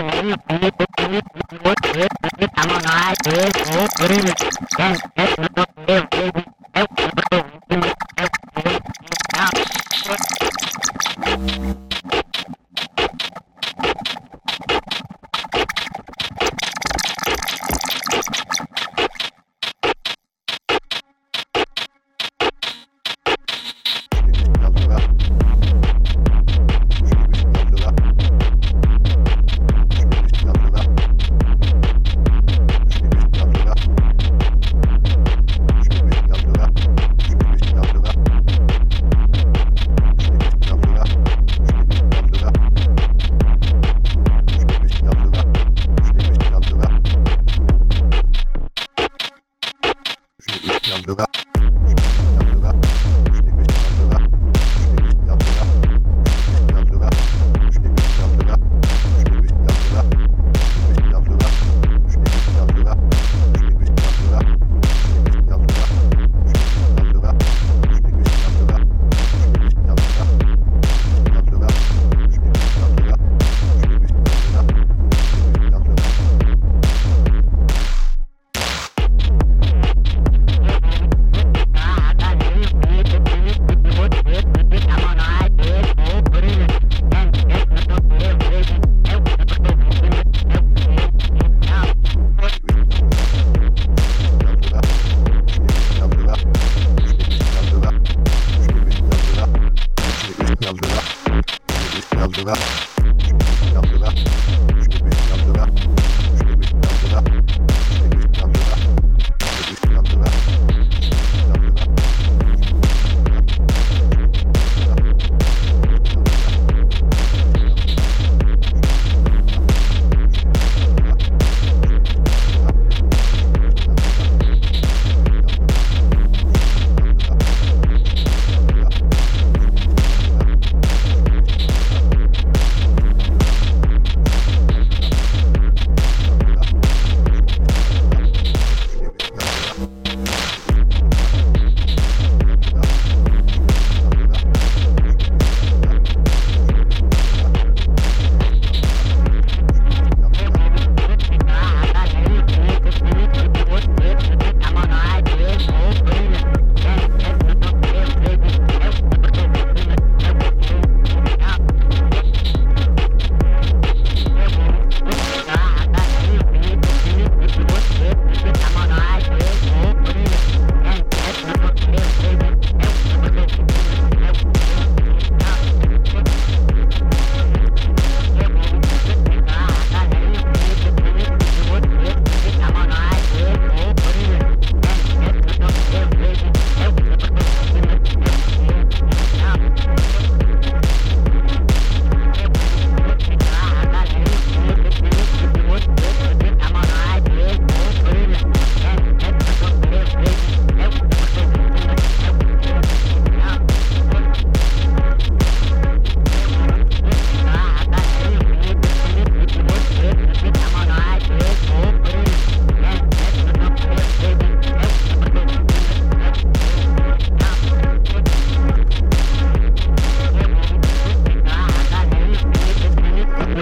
Thank you.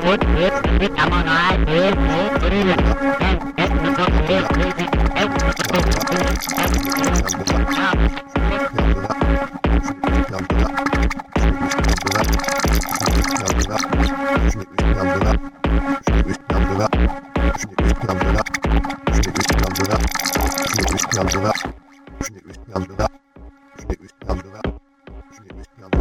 Üç yandıra. Üç yandıra. Üç yandıra.